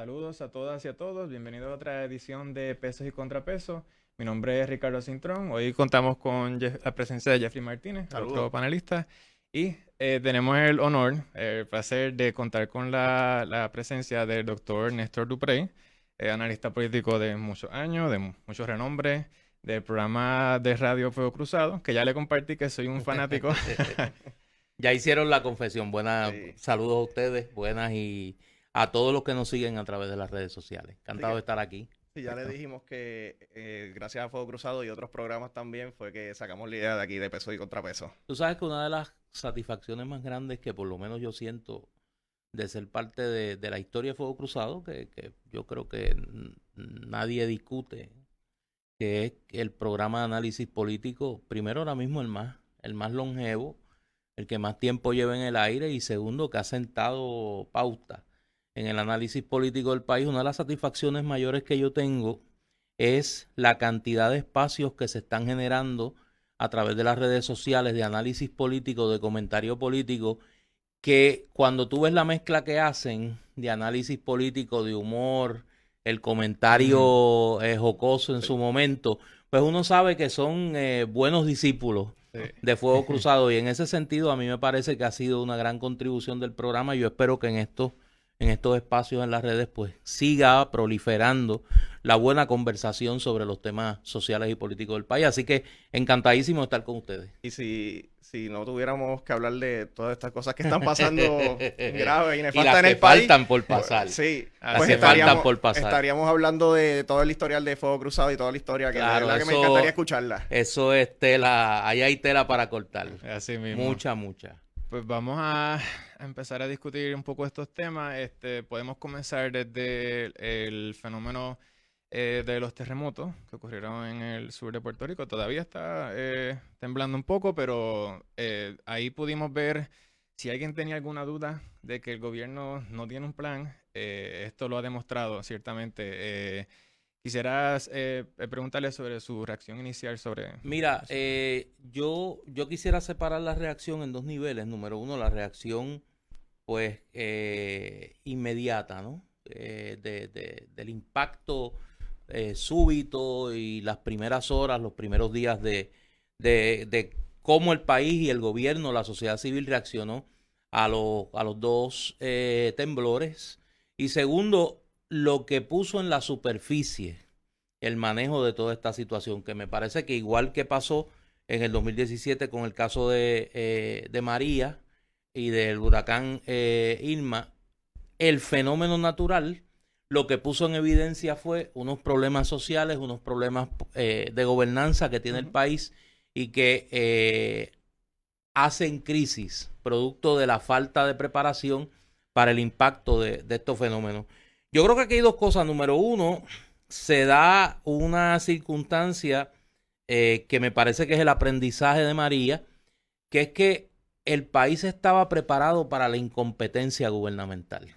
Saludos a todas y a todos. Bienvenidos a otra edición de Pesos y Contrapesos. Mi nombre es Ricardo Cintrón. Hoy contamos con la presencia de Jeffrey Martínez, otro panelista. Y eh, tenemos el honor, el placer de contar con la, presencia del doctor Néstor Duprey, eh, analista político de muchos años, de muchos renombres, del programa de Radio Fuego Cruzado, que ya le compartí que soy un fanático. ya hicieron la confesión. Buenas, saludos a ustedes, buenas y a todos los que nos siguen a través de las redes sociales. Encantado de estar aquí. Sí, ya le dijimos que eh, gracias a Fuego Cruzado y otros programas también fue que sacamos la idea de aquí de peso y contrapeso. Tú sabes que una de las satisfacciones más grandes que por lo menos yo siento de ser parte de, la historia de Fuego Cruzado, que, yo creo que nadie discute, que es el programa de análisis político, primero ahora mismo el más, el más longevo, el que más tiempo lleva en el aire y segundo que ha sentado pauta en el análisis político del país, una de las satisfacciones mayores que yo tengo es la cantidad de espacios que se están generando a través de las redes sociales de análisis político, de comentario político, que cuando tú ves la mezcla que hacen de análisis político, de humor, el comentario eh, jocoso en su momento, pues uno sabe que son eh, buenos discípulos de Fuego Cruzado. Y en ese sentido a mí me parece que ha sido una gran contribución del programa. Y yo espero que en esto en estos espacios en las redes, pues siga proliferando la buena conversación sobre los temas sociales y políticos del país. Así que encantadísimo de estar con ustedes. Y si, si no tuviéramos que hablar de todas estas cosas que están pasando graves y nefastas en el país. faltan por pasar. sí, pues estaríamos, por pasar. estaríamos hablando de todo el historial de Fuego Cruzado y toda la historia que, la que me encantaría escucharla. Eso es tela, ahí hay tela para cortar. Así mismo. Mucha, mucha. Pues vamos a empezar a discutir un poco estos temas. Este, podemos comenzar desde el, fenómeno eh, de los terremotos que ocurrieron en el sur de Puerto Rico. Todavía está eh, temblando un poco, pero eh, ahí pudimos ver si alguien tenía alguna duda de que el gobierno no tiene un plan. esto lo ha demostrado ciertamente Quisieras eh, eh, preguntarle sobre su reacción inicial sobre... Mira, eh, yo, yo quisiera separar la reacción en dos niveles. Número uno, la reacción pues inmediata, ¿no? De, del impacto súbito y las primeras horas, los primeros días de, de, cómo el país y el gobierno, la sociedad civil reaccionó a, los a los dos temblores. Y segundo, lo que puso en la superficie el manejo de toda esta situación, que me parece que igual que pasó en el 2017 con el caso de, eh, de María y del huracán eh, Irma, el fenómeno natural lo que puso en evidencia fue unos problemas sociales, unos problemas eh, de gobernanza que tiene el país y que hacen crisis producto de la falta de preparación para el impacto de estos fenómenos. Yo creo que aquí hay dos cosas. Número uno, se da una circunstancia eh, que me parece que es el aprendizaje de María, que es que el país estaba preparado para la incompetencia gubernamental.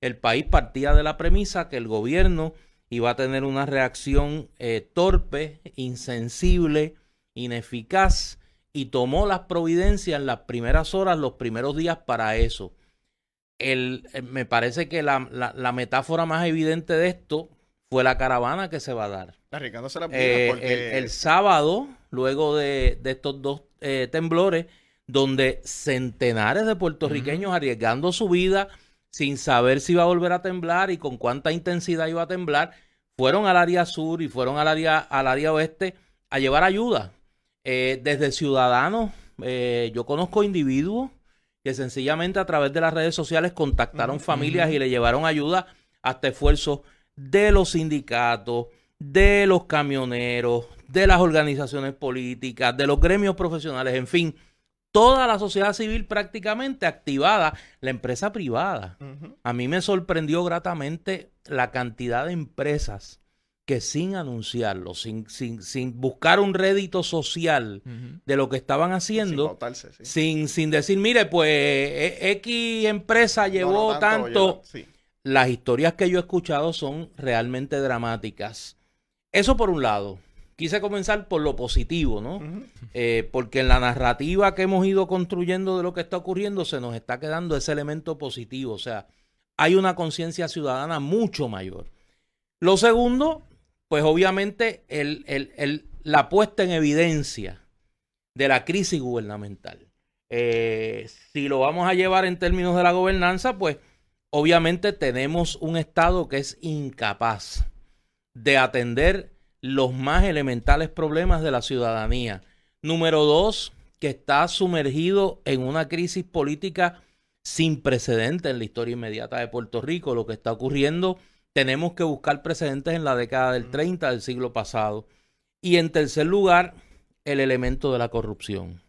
El país partía de la premisa que el gobierno iba a tener una reacción eh, torpe, insensible, ineficaz, y tomó las providencias en las primeras horas, los primeros días para eso el, eh, me parece que la, la, metáfora más evidente de esto fue la caravana que se va a dar. Eh, el, sábado, luego de, de estos dos eh, temblores, donde centenares de puertorriqueños arriesgando su vida sin saber si iba a volver a temblar y con cuánta intensidad iba a temblar, fueron al área sur y fueron al área, al área oeste a llevar ayuda. desde ciudadanos, yo conozco individuos que sencillamente a través de las redes sociales contactaron familias y le llevaron ayuda hasta esfuerzos de los sindicatos, de los camioneros, de las organizaciones políticas, de los gremios profesionales, en fin, toda la sociedad civil prácticamente activada, la empresa privada. A mí me sorprendió gratamente la cantidad de empresas que sin anunciarlo, sin, sin, sin buscar un rédito social de lo que estaban haciendo, sin, sin, decir, mire, pues e, X empresa llevó tanto. Las historias que yo he escuchado son realmente dramáticas. Eso por un lado. Quise comenzar por lo positivo, ¿no? Eh, porque en la narrativa que hemos ido construyendo de lo que está ocurriendo se nos está quedando ese elemento positivo. O sea, hay una conciencia ciudadana mucho mayor. Lo segundo, pues obviamente la puesta en evidencia de la crisis gubernamental. Eh, si lo vamos a llevar en términos de la gobernanza, pues obviamente tenemos un Estado que es incapaz de atender los más elementales problemas de la ciudadanía. Número dos, que está sumergido en una crisis política sin precedentes en la historia inmediata de Puerto Rico. Lo que está ocurriendo, tenemos que buscar precedentes en la década del 30 del siglo pasado. Y en tercer lugar, el elemento de la corrupción.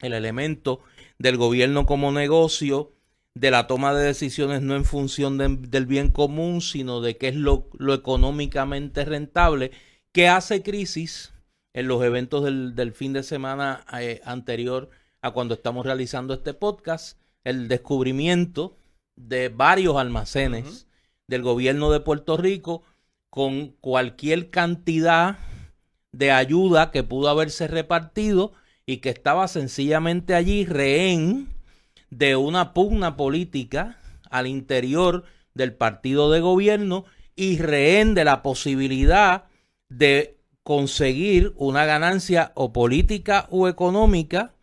El elemento del gobierno como negocio, de la toma de decisiones no en función del bien común, sino de qué es lo, económicamente rentable, que hace crisis en los eventos del, fin de semana eh, anterior a cuando estamos realizando este podcast, el descubrimiento de varios almacenes del gobierno de Puerto Rico con cualquier cantidad de ayuda que pudo haberse repartido y que estaba sencillamente allí rehén de una pugna política al interior del partido de gobierno y rehén de la posibilidad de conseguir una ganancia o política o económica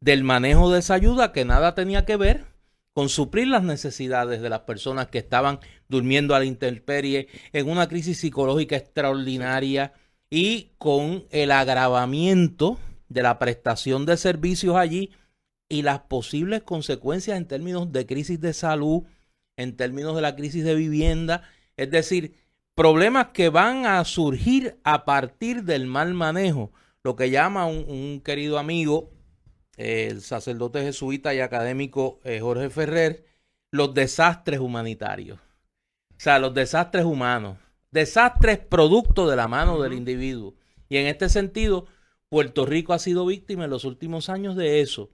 del manejo de esa ayuda que nada tenía que ver con suplir las necesidades de las personas que estaban durmiendo a la intemperie en una crisis psicológica extraordinaria y con el agravamiento de la prestación de servicios allí y las posibles consecuencias en términos de crisis de salud, en términos de la crisis de vivienda, es decir, problemas que van a surgir a partir del mal manejo, lo que llama un, querido amigo, el sacerdote jesuita y académico eh, Jorge Ferrer, los desastres humanitarios. O sea, los desastres humanos desastres producto de la mano del individuo. Y en este sentido, Puerto Rico ha sido víctima en los últimos años de eso.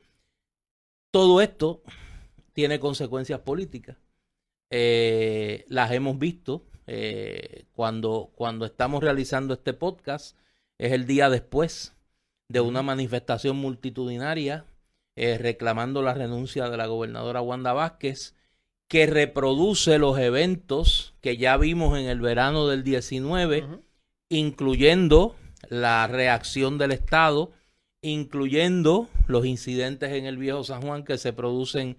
Todo esto tiene consecuencias políticas. Eh, las hemos visto eh, cuando, cuando estamos realizando este podcast. Es el día después de una manifestación multitudinaria eh, reclamando la renuncia de la gobernadora Wanda Vázquez que reproduce los eventos que ya vimos en el verano del 19, incluyendo la reacción del Estado, incluyendo los incidentes en el Viejo San Juan que se producen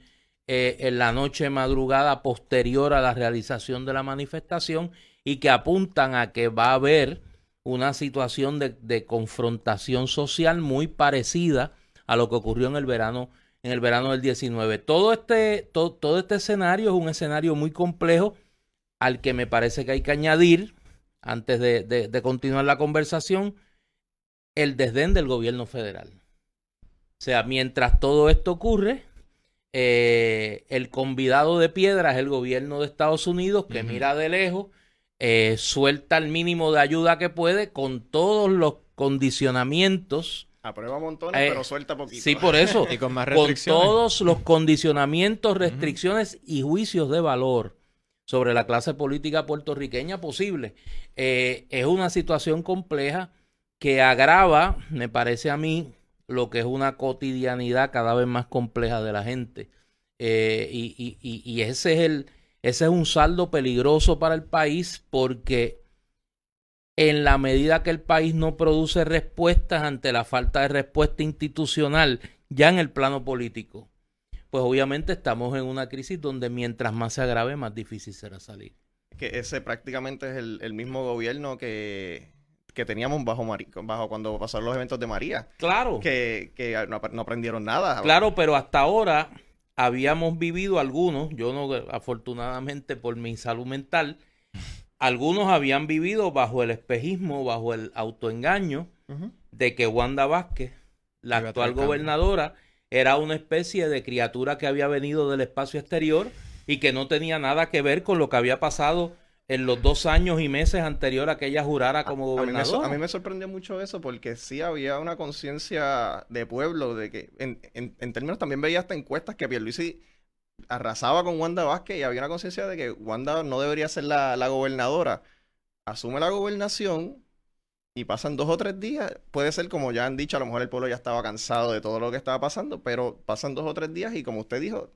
eh, en la noche madrugada posterior a la realización de la manifestación y que apuntan a que va a haber una situación de, confrontación social muy parecida a lo que ocurrió en el verano en el verano del 19. Todo este, todo, este escenario es un escenario muy complejo al que me parece que hay que añadir, antes de, continuar la conversación, el desdén del gobierno federal. O sea, mientras todo esto ocurre, eh, el convidado de piedra es el gobierno de Estados Unidos que mira de lejos, eh, suelta el mínimo de ayuda que puede con todos los condicionamientos Aprueba montones, eh, pero suelta poquito. Sí, por eso. y con más restricciones. Con todos los condicionamientos, restricciones y juicios de valor sobre la clase política puertorriqueña posible. Eh, es una situación compleja que agrava, me parece a mí, lo que es una cotidianidad cada vez más compleja de la gente. Eh, y, y ese, es el, ese es un saldo peligroso para el país porque en la medida que el país no produce respuestas ante la falta de respuesta institucional ya en el plano político, pues obviamente estamos en una crisis donde mientras más se agrave, más difícil será salir. Que ese prácticamente es el, mismo gobierno que, que teníamos bajo, bajo cuando pasaron los eventos de María. Claro. Que, no, no, aprendieron nada. Claro, pero hasta ahora habíamos vivido algunos, yo no, afortunadamente por mi salud mental, algunos habían vivido bajo el espejismo, bajo el autoengaño de que Wanda Vázquez, la actual gobernadora, era una especie de criatura que había venido del espacio exterior y que no tenía nada que ver con lo que había pasado en los dos años y meses anterior a que ella jurara como gobernadora. A mí me, sorprendió mucho eso porque sí había una conciencia de pueblo, de que en, en, términos también veía hasta encuestas que Pierluisi arrasaba con Wanda Vázquez y había una conciencia de que Wanda no debería ser la, gobernadora. Asume la gobernación y pasan dos o tres días. Puede ser como ya han dicho, a lo mejor el pueblo ya estaba cansado de todo lo que estaba pasando, pero pasan dos o tres días y como usted dijo,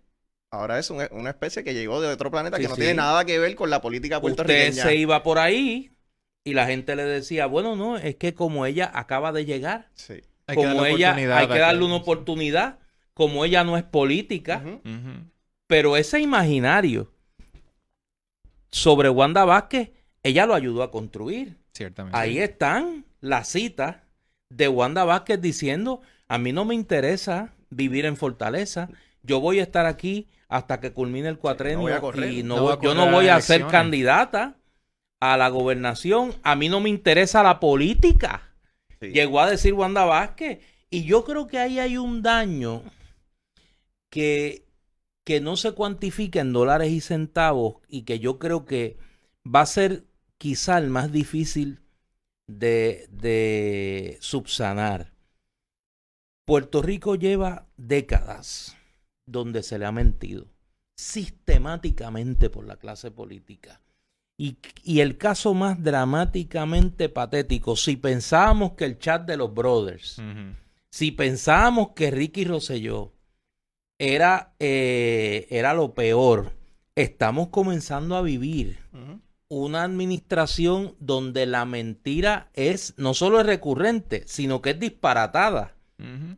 Ahora es un- una especie que llegó de otro planeta Sí, que no sí. tiene nada que ver con la política Usted puertorriqueña. se iba por ahí y la gente le decía, bueno, no, es que como ella acaba de llegar, Sí. Hay que como darle ella, hay que darle una oportunidad, como ella no es política, pero ese imaginario sobre Wanda Vázquez, ella lo ayudó a construir. Ciertamente. Ahí están las citas de Wanda Vázquez diciendo, a mí no me interesa vivir en Fortaleza, yo voy a estar aquí hasta que culmine el cuatrenio correr. y no No voy- yo no voy a ser candidata a la gobernación, a mí no me interesa la política. Sí. Llegó a decir Wanda Vázquez. Y yo creo que ahí hay un daño que, que no se cuantifica en dólares y centavos y que yo creo que va a ser quizá el más difícil de, de subsanar. Puerto Rico lleva décadas donde se le ha mentido sistemáticamente por la clase política. Y, y el caso más dramáticamente patético, si pensábamos que el chat de los brothers, si pensábamos que Ricky Rosselló era, eh, era lo peor, estamos comenzando a vivir una administración donde la mentira es no solo es recurrente, sino que es disparatada.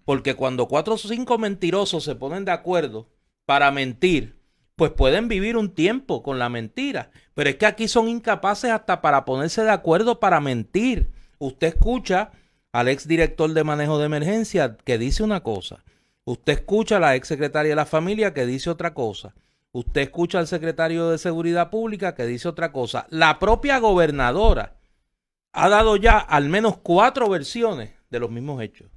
Porque cuando cuatro o cinco mentirosos se ponen de acuerdo para mentir, pues pueden vivir un tiempo con la mentira. Pero es que aquí son incapaces hasta para ponerse de acuerdo para mentir. Usted escucha al ex director de manejo de emergencia que dice una cosa. Usted escucha a la ex secretaria de la familia que dice otra cosa. Usted escucha al secretario de seguridad pública que dice otra cosa. La propia gobernadora ha dado ya al menos cuatro versiones de los mismos hechos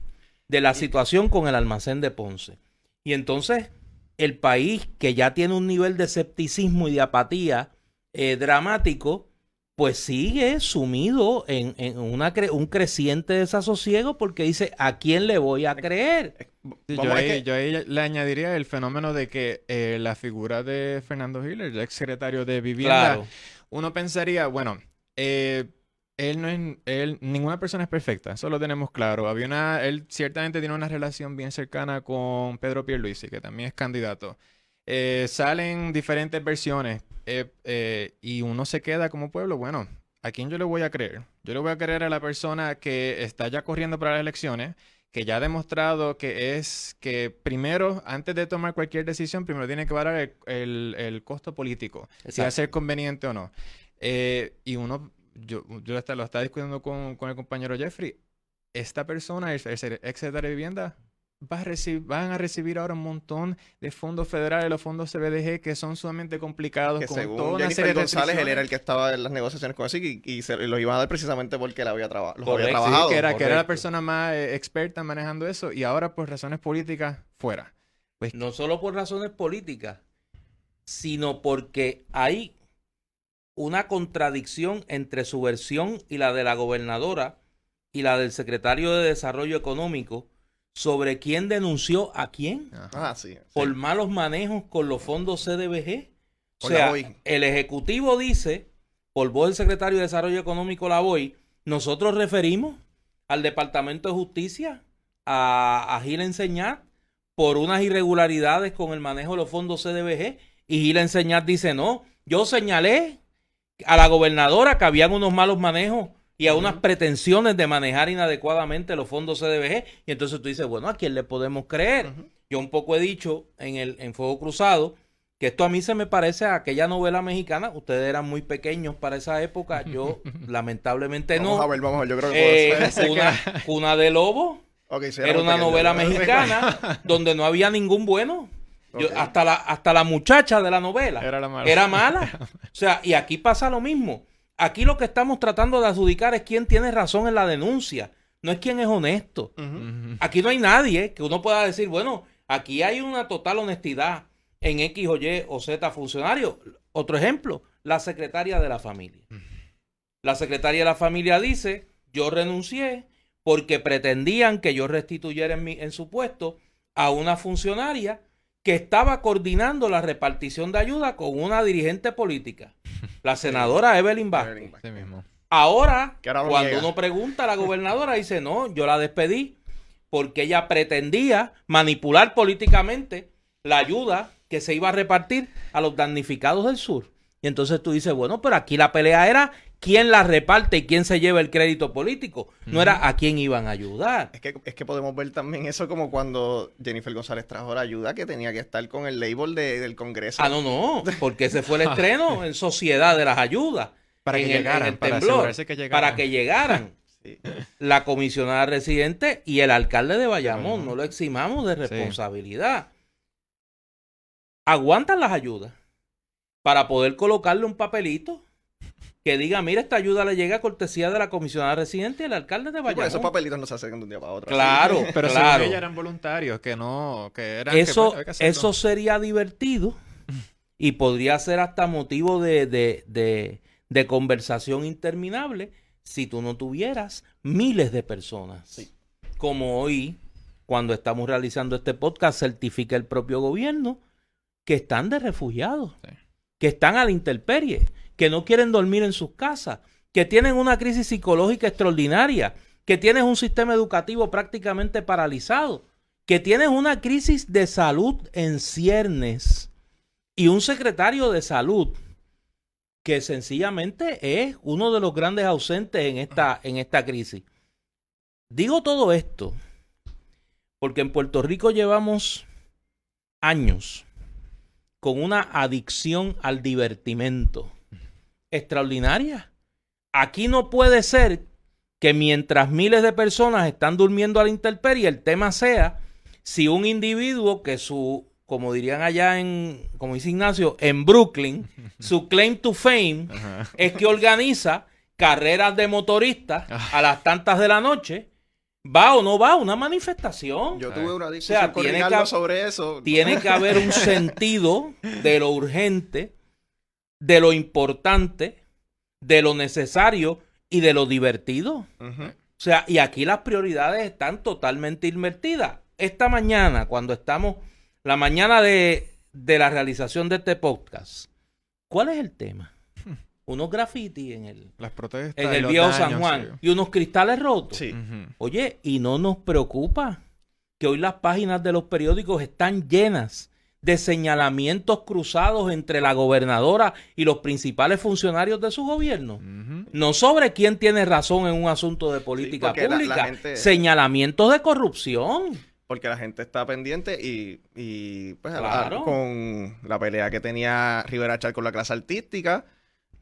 de la situación con el almacén de Ponce. Y entonces el país que ya tiene un nivel de escepticismo y de apatía eh, dramático, pues sigue sumido en, en una cre- un creciente desasosiego porque dice, ¿a quién le voy a creer? Sí, Vamos, yo, ahí, que- yo ahí le añadiría el fenómeno de que eh, la figura de Fernando Hiller, el ex secretario de Vivienda, Claro, uno pensaría, bueno, eh, él no es, él, ninguna persona es perfecta, eso lo tenemos claro. Había una, él ciertamente tiene una relación bien cercana con Pedro Pierluisi, que también es candidato. Eh, salen diferentes versiones eh, eh, y uno se queda como pueblo, bueno, ¿a quién yo le voy a creer? Yo le voy a creer a la persona que está ya corriendo para las elecciones, que ya ha demostrado que es que primero, antes de tomar cualquier decisión, primero tiene que valorar el, el- el costo político, si va a ser conveniente o no. Eh, y uno, yo, yo hasta lo estaba discutiendo con, con el compañero Jeffrey, esta persona, el, el ex secretario de Vivienda, va a recibir, van a recibir ahora un montón de fondos federales, los fondos CBDG, que son sumamente complicados, Que con según toda una serie de González, él era el que estaba en las negociaciones con así y, y se los iban a dar precisamente porque él había, traba- los había Correcto, sí, trabajado. que era, que era la persona más eh, experta manejando eso y ahora por razones políticas fuera. Pues no solo por razones políticas, sino porque hay una contradicción entre su versión y la de la gobernadora y la del secretario de Desarrollo Económico sobre quién denunció a quién ajá. Ah, sí. por malos manejos con los fondos CDBG. O sea, el Ejecutivo dice, por voz del secretario de Desarrollo Económico, la BOI, nosotros referimos al Departamento de Justicia a, a Gil Enseñar por unas irregularidades con el manejo de los fondos CDBG y Gil Enseñar dice, no, yo señalé a la gobernadora que habían unos malos manejos y a unas pretensiones de manejar inadecuadamente los fondos CDBG. Y entonces tú dices, bueno, ¿a quién le podemos creer? Yo un poco he dicho en el en Fuego Cruzado que esto a mí se me parece a aquella novela mexicana. Ustedes eran muy pequeños para esa época. Yo, lamentablemente, Vamos no. a ver, vamos a ver. Yo creo que Eh, cuna, Cuna de Lobo sí, era una pequeño. novela mexicana donde no había ningún bueno. Yo- hasta, la, hasta la muchacha de la novela Era la mala. era mala. O sea, y aquí pasa lo mismo. Aquí lo que estamos tratando de adjudicar es quién tiene razón en la denuncia, no es quién es honesto. Aquí no hay nadie que uno pueda decir, bueno, aquí hay una total honestidad en X o Y o Z funcionario. Otro ejemplo, la secretaria de la familia. La secretaria de la familia dice, yo renuncié porque pretendían que yo restituyera en, mi- en su puesto a una funcionaria que estaba coordinando la repartición de ayuda con una dirigente política, la senadora Evelyn Vázquez. Mismo. Ahora, cuando uno pregunta a la gobernadora, dice, no, yo la despedí porque ella pretendía manipular políticamente la ayuda que se iba a repartir a los damnificados del sur. Y entonces tú dices, bueno, pero aquí la pelea era quién la reparte y quién se lleva el crédito político. No era a quién iban a ayudar. Es que, es que podemos ver también eso como cuando Jennifer González trajo la ayuda que tenía que estar con el label de- del Congreso. Ah, no, no, porque ese fue el estreno en Sociedad de las Ayudas. Para que el- en llegaran, el temblor, asegurarse que llegaran. Para que llegaran. Sí. La comisionada residente y el alcalde de Bayamón. Ujú. No lo eximamos de Sí. responsabilidad. Aguantan las ayudas para poder colocarle un papelito que diga, mira, esta ayuda le llega a cortesía de la comisionada residente y el alcalde de Sí, Bayamón. esos papelitos no se hacen de un día para otro. Claro, Pero claro. ella eran voluntarios, que no, que eran... que, eso, que hacerlo. eso sería divertido y podría ser hasta motivo de, de- de- de conversación interminable si tú no tuvieras miles de personas. Sí. Como hoy, cuando estamos realizando este podcast, certifica el propio gobierno que están de refugiados, Sí. que están a la intemperie, que no quieren dormir en sus casas, que tienen una crisis psicológica extraordinaria, que tienen un sistema educativo prácticamente paralizado, que tienes una crisis de salud en ciernes y un secretario de salud que sencillamente es uno de los grandes ausentes en esta, en esta crisis. Digo todo esto porque en Puerto Rico llevamos años con una adicción al divertimento extraordinaria. Aquí no puede ser que mientras miles de personas están durmiendo a la intemperie, el tema sea si un individuo que su, como dirían allá en, como dice Ignacio, en Brooklyn, su claim to fame Ajá. es que organiza carreras de motoristas a las tantas de la noche, va o no va a una manifestación. Yo tuve una O discusión sea, con tiene Ricardo que- sobre eso. Tiene que haber un sentido de lo urgente, de lo importante, de lo necesario y de lo divertido. O sea, y aquí las prioridades están totalmente invertidas. Esta mañana, cuando estamos, la mañana de, de la realización de este podcast, ¿cuál es el tema? Unos graffiti en el, Las protestas. en el viejo daños, San Juan y unos cristales rotos. Sí. Oye, y no nos preocupa que hoy las páginas de los periódicos están llenas de señalamientos cruzados entre la gobernadora y los principales funcionarios de su gobierno. No sobre quién tiene razón en un asunto de política porque la- la pública, gente- señalamientos de corrupción. Porque la gente está pendiente y, y, pues Claro. con la pelea que tenía Rivera Char con la clase artística,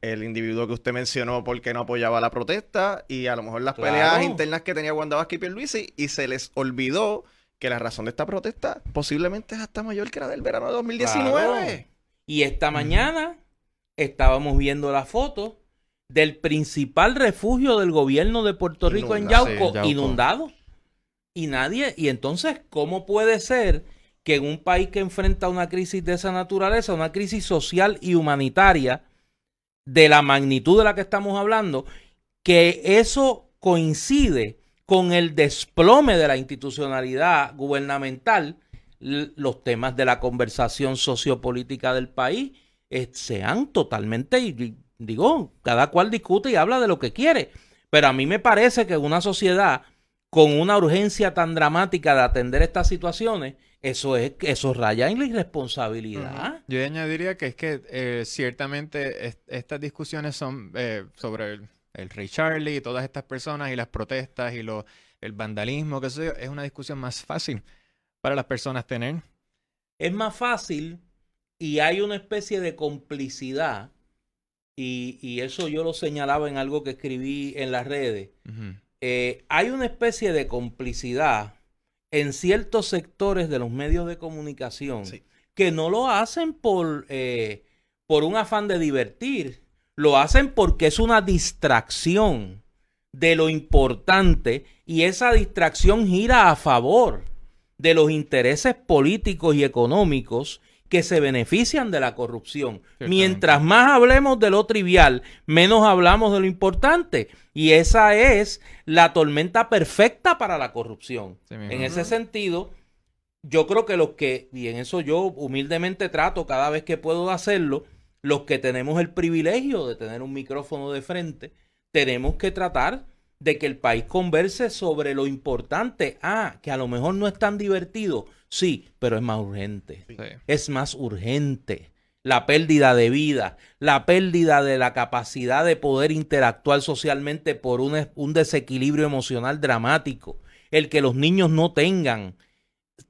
el individuo que usted mencionó porque no apoyaba la protesta y a lo mejor las Claro. peleas internas que tenía Wanda Vázquez y Pierluisi y se les olvidó que la razón de esta protesta posiblemente es hasta mayor que la del verano de 2019. Claro. Y esta mañana estábamos viendo la foto del principal refugio del gobierno de Puerto Rico en. Yauco, Sí, Yauco. inundado. Y nadie, y entonces, ¿cómo puede ser que en un país que enfrenta una crisis de esa naturaleza, una crisis social y humanitaria de la magnitud de la que estamos hablando, que eso coincide con el desplome de la institucionalidad gubernamental, los temas de la conversación sociopolítica del país eh, sean totalmente, y- y digo, cada cual discute y habla de lo que quiere, pero a mí me parece que una sociedad con una urgencia tan dramática de atender estas situaciones, eso es eso raya en la irresponsabilidad. Yo añadiría que es que eh, ciertamente es- estas discusiones son eh, sobre el, Rey Charlie y todas estas personas y las protestas y lo, el vandalismo, sé yo, es una discusión más fácil para las personas tener. Es más fácil y hay una especie de complicidad y, y eso yo lo señalaba en algo que escribí en las redes. Eh, hay una especie de complicidad en ciertos sectores de los medios de comunicación Sí. que no lo hacen por, eh, por un afán de divertir, lo hacen porque es una distracción de lo importante y esa distracción gira a favor de los intereses políticos y económicos que se benefician de la corrupción. Mientras más hablemos de lo trivial, menos hablamos de lo importante. Y esa es la tormenta perfecta para la corrupción. Sí. En ese sentido, yo creo que los que, y en eso yo humildemente trato cada vez que puedo hacerlo, los que tenemos el privilegio de tener un micrófono de frente, tenemos que tratar de que el país converse sobre lo importante. Ah, que a lo mejor no es tan divertido. Sí, pero es más urgente. Sí. Es más urgente. La pérdida de vida, la pérdida de la capacidad de poder interactuar socialmente por un, un desequilibrio emocional dramático. El que los niños no tengan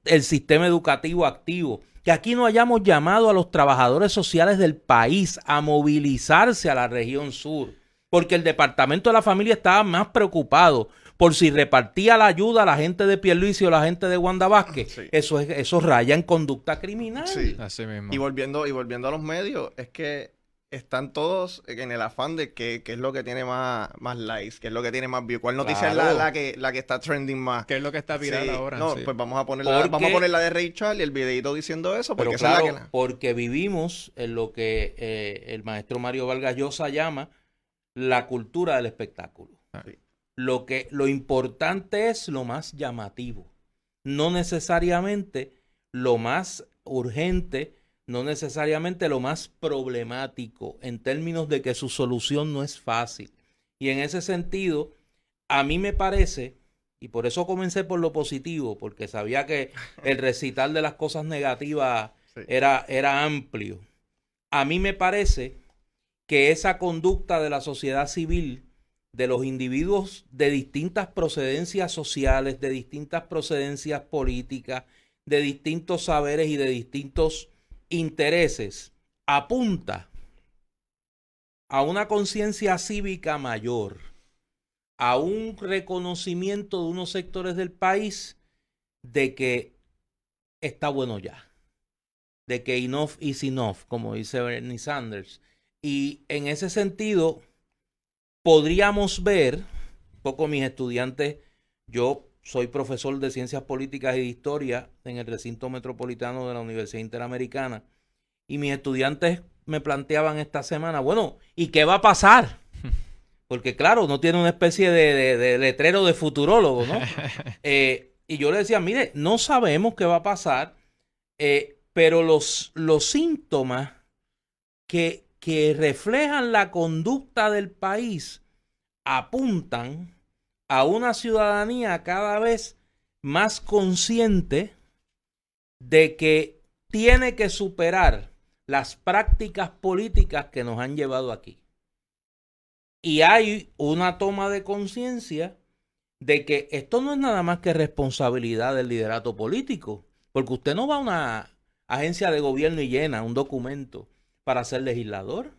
el sistema educativo activo. Que aquí no hayamos llamado a los trabajadores sociales del país a movilizarse a la región sur porque el Departamento de la Familia estaba más preocupado por si repartía la ayuda a la gente de Pierluisi o la gente de Wanda Vázquez. Sí. Eso, es, eso raya en conducta criminal. Sí. Así mismo. Y volviendo, y volviendo a los medios, es que están todos en el afán de que, qué es lo que tiene más, más likes, qué es lo que tiene más views, cuál noticia es la, la que, la que está trending más. ¿Qué es lo que está viral Sí, ahora? No, Sí. pues vamos a poner la, vamos a poner la de Ray Charles y el videito diciendo eso, porque Pero esa es claro, la que... porque vivimos en lo que eh, el maestro Mario Vargas Llosa llama la cultura del espectáculo. Sí. Lo que lo importante es lo más llamativo, no necesariamente lo más urgente, no necesariamente lo más problemático en términos de que su solución no es fácil. Y en ese sentido, a mí me parece, y por eso comencé por lo positivo, porque sabía que el recital de las cosas negativas Sí. era, era amplio. A mí me parece que esa conducta de la sociedad civil, de los individuos de distintas procedencias sociales, de distintas procedencias políticas, de distintos saberes y de distintos intereses, apunta a una conciencia cívica mayor, a un reconocimiento de unos sectores del país de que está bueno ya, de que enough is enough, como dice Bernie Sanders. Y en ese sentido, podríamos ver, poco mis estudiantes, yo soy profesor de ciencias políticas y de historia en el recinto metropolitano de la Universidad Interamericana, y mis estudiantes me planteaban esta semana, bueno, ¿y qué va a pasar? Porque claro, no tiene una especie de, de- de letrero de futurólogo, ¿no? Eh, y yo le decía, mire, no sabemos qué va a pasar, eh, pero los, los síntomas que, que reflejan la conducta del país apuntan a una ciudadanía cada vez más consciente de que tiene que superar las prácticas políticas que nos han llevado aquí. Y hay una toma de conciencia de que esto no es nada más que responsabilidad del liderato político, porque usted no va a una agencia de gobierno y llena un documento para ser legislador.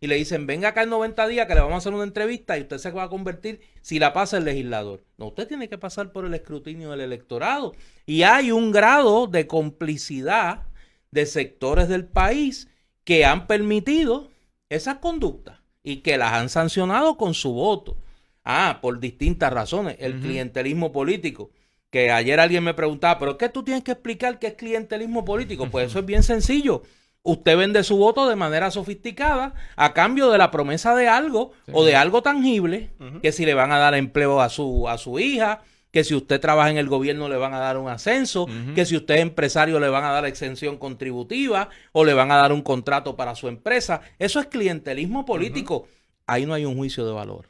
Y le dicen, venga acá en 90 días que le vamos a hacer una entrevista y usted se va a convertir si la pasa el legislador. No, usted tiene que pasar por el escrutinio del electorado. Y hay un grado de complicidad de sectores del país que han permitido esas conductas y que las han sancionado con su voto. Ah, por distintas razones. El clientelismo político. Que ayer alguien me preguntaba, pero es que tú tienes que explicar qué es clientelismo político. Pues eso es bien sencillo. Usted vende su voto de manera sofisticada a cambio de la promesa de algo Sí. o de algo tangible, que si le van a dar empleo a su, a su hija, que si usted trabaja en el gobierno le van a dar un ascenso, que si usted es empresario le van a dar exención contributiva o le van a dar un contrato para su empresa. Eso es clientelismo político. Ahí no hay un juicio de valor.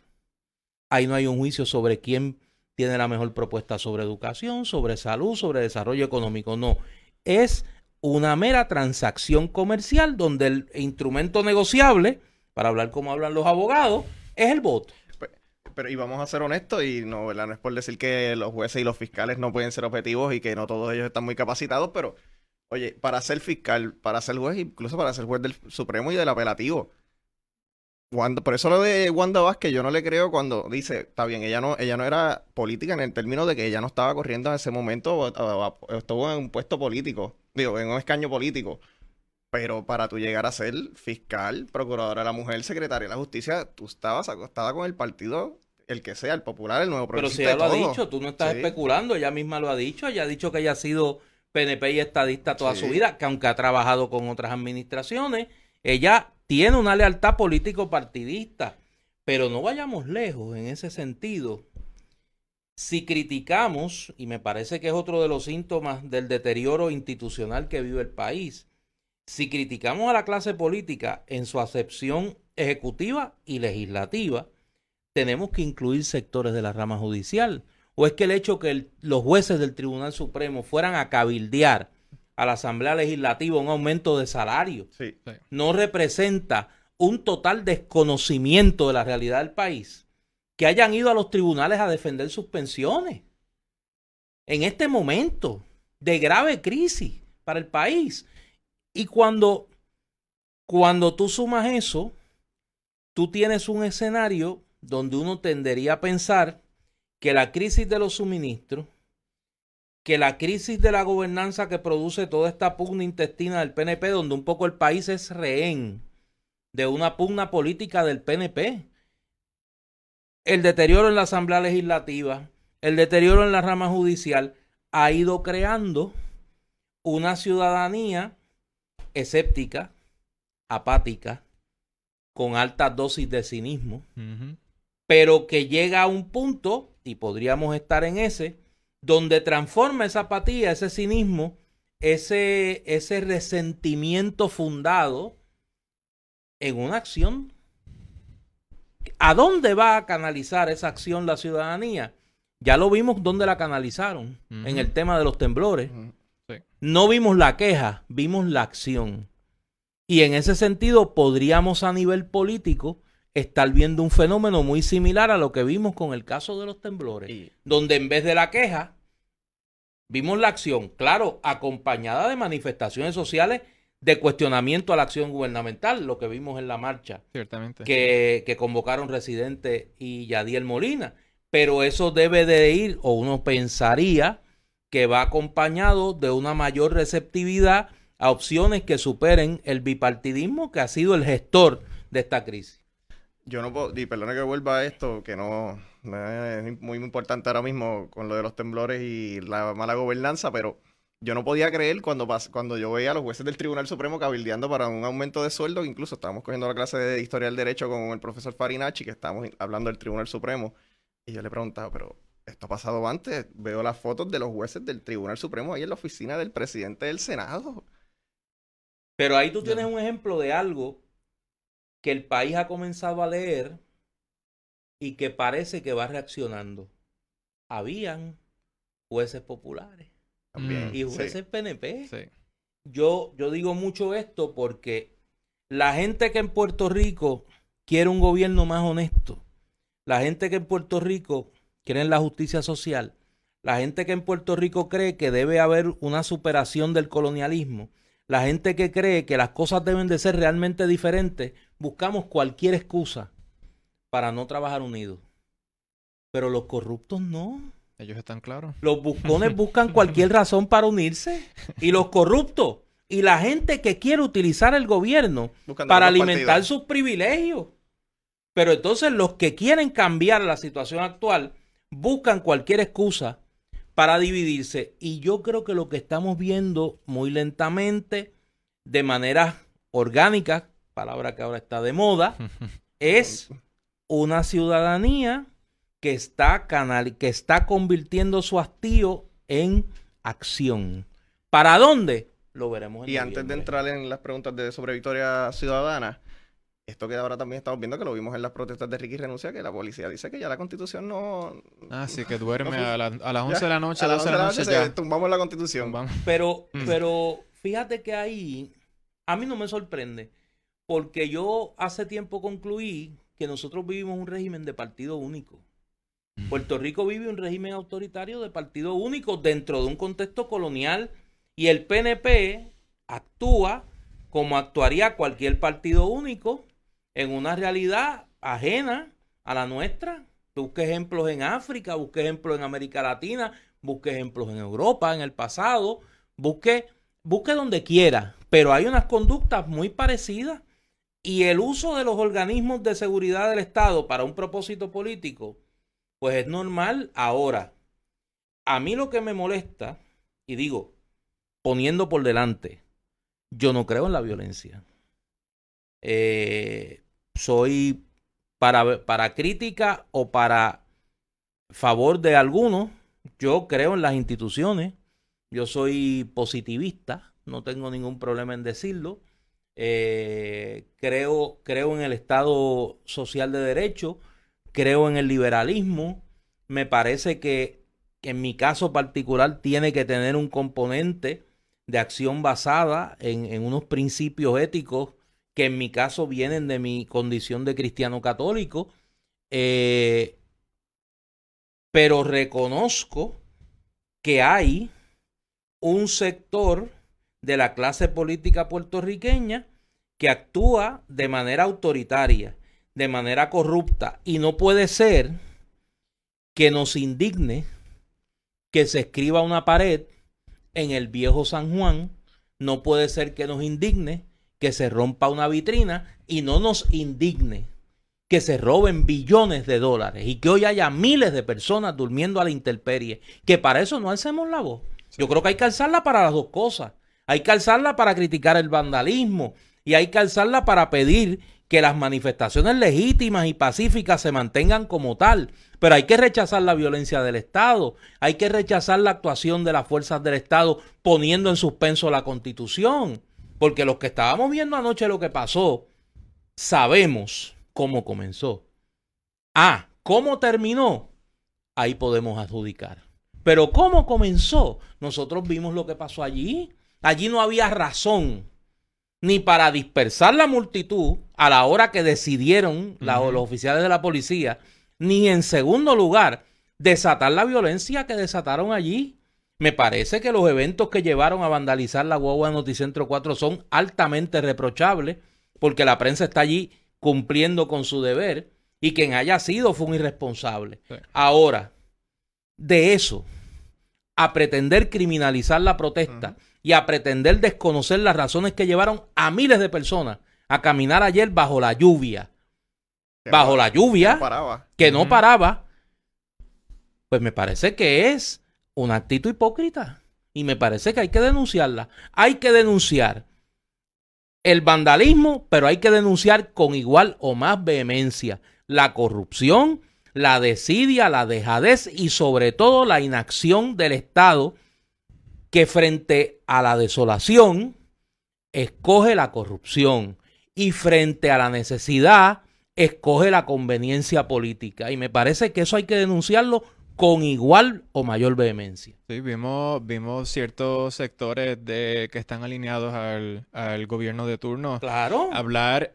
Ahí no hay un juicio sobre quién tiene la mejor propuesta sobre educación, sobre salud, sobre desarrollo económico. No, es una mera transacción comercial donde el instrumento negociable, para hablar como hablan los abogados, es el voto. Pero y vamos a ser honestos y no, ¿verdad? no es por decir que los jueces y los fiscales no pueden ser objetivos y que no todos ellos están muy capacitados, pero oye, para ser fiscal, para ser juez, incluso para ser juez del Supremo y del apelativo. Wanda- por eso lo de Wanda Vázquez yo no le creo cuando dice, está bien, ella no, ella no era política en el término de que ella no estaba corriendo en ese momento, o- o- o estuvo en un puesto político, digo, en un escaño político. Pero para tú llegar a ser fiscal, procuradora de la mujer, secretaria de la justicia, tú estabas acostada con el partido, el que sea, el popular, el nuevo Pero si ella lo ha dicho, tú no estás Sí. especulando, ella misma lo ha dicho, ella ha dicho que ella ha sido PNP y estadista toda Sí. su vida, que aunque ha trabajado con otras administraciones, ella tiene una lealtad político-partidista. Pero no vayamos lejos en ese sentido. Si criticamos, y me parece que es otro de los síntomas del deterioro institucional que vive el país, si criticamos a la clase política en su acepción ejecutiva y legislativa, tenemos que incluir sectores de la rama judicial. ¿O es que el hecho que los jueces del Tribunal Supremo fueran a cabildear a la Asamblea Legislativa un aumento de salario no representa un total desconocimiento de la realidad del país? Que hayan ido a los tribunales a defender sus pensiones. En este momento de grave crisis para el país. Y cuando, cuando tú sumas eso, tú tienes un escenario donde uno tendería a pensar que la crisis de los suministros, que la crisis de la gobernanza que produce toda esta pugna intestina del PNP, donde un poco el país es rehén de una pugna política del PNP, el deterioro en la Asamblea Legislativa, el deterioro en la rama judicial, ha ido creando una ciudadanía escéptica, apática, con altas dosis de cinismo, pero que llega a un punto, y podríamos estar en ese, donde transforma esa apatía, ese cinismo, ese, ese resentimiento fundado en una acción. ¿A dónde va a canalizar esa acción la ciudadanía? Ya lo vimos dónde la canalizaron, en el tema de los temblores. No vimos la queja, vimos la acción. Y en ese sentido podríamos a nivel político estar viendo un fenómeno muy similar a lo que vimos con el caso de los temblores, donde en vez de la queja, vimos la acción, claro, acompañada de manifestaciones sociales de cuestionamiento a la acción gubernamental, lo que vimos en la marcha Ciertamente. Que, que convocaron Residente y Yadiel Molina. Pero eso debe de ir, o uno pensaría, que va acompañado de una mayor receptividad a opciones que superen el bipartidismo que ha sido el gestor de esta crisis. Yo no puedo, y perdona que vuelva a esto, que no, es muy importante ahora mismo con lo de los temblores y la mala gobernanza, pero yo no podía creer cuando, cuando yo veía a los jueces del Tribunal Supremo cabildeando para un aumento de sueldo, incluso estábamos cogiendo la clase de Historia del Derecho con el profesor Farinacci, que estábamos hablando del Tribunal Supremo, y yo le preguntaba, pero esto ha pasado antes. Veo las fotos de los jueces del Tribunal Supremo ahí en la oficina del presidente del Senado. Pero ahí tú tienes un ejemplo de algo que el país ha comenzado a leer y que parece que va reaccionando. Habían jueces populares y jueces PNP. Yo, yo digo mucho esto porque la gente que en Puerto Rico quiere un gobierno más honesto, la gente que en Puerto Rico quieren la justicia social, la gente que en Puerto Rico cree que debe haber una superación del colonialismo, la gente que cree que las cosas deben de ser realmente diferentes, buscamos cualquier excusa para no trabajar unidos. Pero los corruptos no. Ellos están claros. Los buscones buscan cualquier razón para unirse. Y los corruptos y la gente que quiere utilizar el gobierno para alimentar sus privilegios. Pero entonces los que quieren cambiar la situación actual buscan cualquier excusa para dividirse. Y yo creo que lo que estamos viendo muy lentamente, de manera orgánica, palabra que ahora está de moda, es una ciudadanía que está, canal, que está convirtiendo su hastío en acción. ¿Para dónde? Lo veremos. En y antes de entrar en las preguntas de sobre Victoria Ciudadana, esto que ahora también estamos viendo, que lo vimos en las protestas de Ricky Renuncia, que la policía dice que ya la constitución no... Ah, sí, que duerme a, las 11 de la noche, a las 12 de la noche, ya. tumbamos la constitución. Pero, mm. pero fíjate que ahí a mí no me sorprende, porque yo hace tiempo concluí que nosotros vivimos un régimen de partido único. Mm. Puerto Rico vive un régimen autoritario de partido único dentro de un contexto colonial y el PNP actúa como actuaría cualquier partido único en una realidad ajena a la nuestra. Busque ejemplos en África, busque ejemplos en América Latina, busque ejemplos en Europa, en el pasado, busque, busque donde quiera, pero hay unas conductas muy parecidas y el uso de los organismos de seguridad del Estado para un propósito político, pues es normal ahora. A mí lo que me molesta, y digo, poniendo por delante, yo no creo en la violencia. Eh, soy para, para crítica o para favor de algunos. Yo creo en las instituciones. Yo soy positivista. No tengo ningún problema en decirlo. Eh, creo, creo en el Estado social de derecho. creo en el liberalismo, me parece que, en mi caso particular tiene que tener un componente de acción basada en, unos principios éticos que en mi caso vienen de mi condición de cristiano católico, eh, pero reconozco que hay un sector de la clase política puertorriqueña que actúa de manera autoritaria, de manera corrupta, y no puede ser que nos indigne que se escriba una pared en el viejo San Juan, no puede ser que nos indigne que se rompa una vitrina y no nos indigne que se roben billones de dólares y que hoy haya miles de personas durmiendo a la intemperie, que para eso no alcemos la voz. Yo creo que hay que alzarla para las dos cosas. Hay que alzarla para criticar el vandalismo y hay que alzarla para pedir que las manifestaciones legítimas y pacíficas se mantengan como tal. Pero hay que rechazar la violencia del Estado, hay que rechazar la actuación de las fuerzas del Estado poniendo en suspenso la constitución. Porque los que estábamos viendo anoche lo que pasó, sabemos cómo comenzó. Ah, ¿cómo terminó? Ahí podemos adjudicar. Pero ¿cómo comenzó? Nosotros vimos lo que pasó allí. Allí no había razón ni para dispersar la multitud a la hora que decidieron los oficiales de la policía, ni en segundo lugar desatar la violencia que desataron allí. Me parece que los eventos que llevaron a vandalizar la guagua de Noticentro 4 son altamente reprochables, porque la prensa está allí cumpliendo con su deber y quien haya sido fue un irresponsable. Ahora, de eso a pretender criminalizar la protesta y a pretender desconocer las razones que llevaron a miles de personas a caminar ayer bajo la lluvia. bajo la lluvia, que no paraba, pues me parece que es un actitud hipócrita. Y me parece que hay que denunciarla. Hay que denunciar el vandalismo, pero hay que denunciar con igual o más vehemencia la corrupción, la desidia, la dejadez y sobre todo la inacción del Estado que frente a la desolación escoge la corrupción y frente a la necesidad escoge la conveniencia política. Y me parece que eso hay que denunciarlo con igual o mayor vehemencia. Sí, vimos, vimos ciertos sectores de, que están alineados al, al gobierno de turno. Claro. Hablar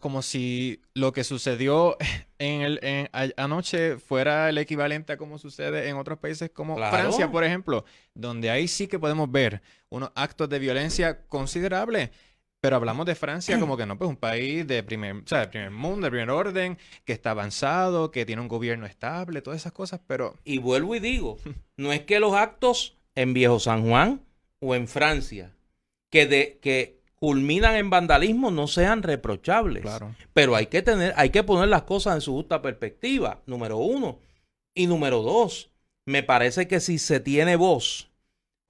como si lo que sucedió en el anoche fuera el equivalente a como sucede en otros países como Francia, por ejemplo, donde ahí sí que podemos ver unos actos de violencia considerables. Pero hablamos de Francia como que no, pues un país de primer, o sea, de primer mundo, de primer orden, que está avanzado, que tiene un gobierno estable, todas esas cosas, pero... Y vuelvo y digo, no es que los actos en Viejo San Juan o en Francia, que, de, que culminan en vandalismo no sean reprochables. Pero hay que tener, hay que poner las cosas en su justa perspectiva, número uno. Y número dos, me parece que si se tiene voz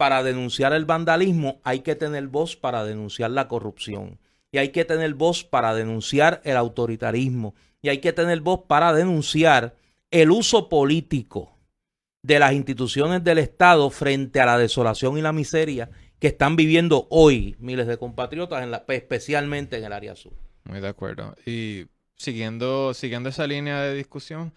para denunciar el vandalismo, hay que tener voz para denunciar la corrupción. Y hay que tener voz para denunciar el autoritarismo. Y hay que tener voz para denunciar el uso político de las instituciones del Estado frente a la desolación y la miseria que están viviendo hoy miles de compatriotas, en la, especialmente en el área sur. Muy de acuerdo. Y siguiendo, siguiendo esa línea de discusión,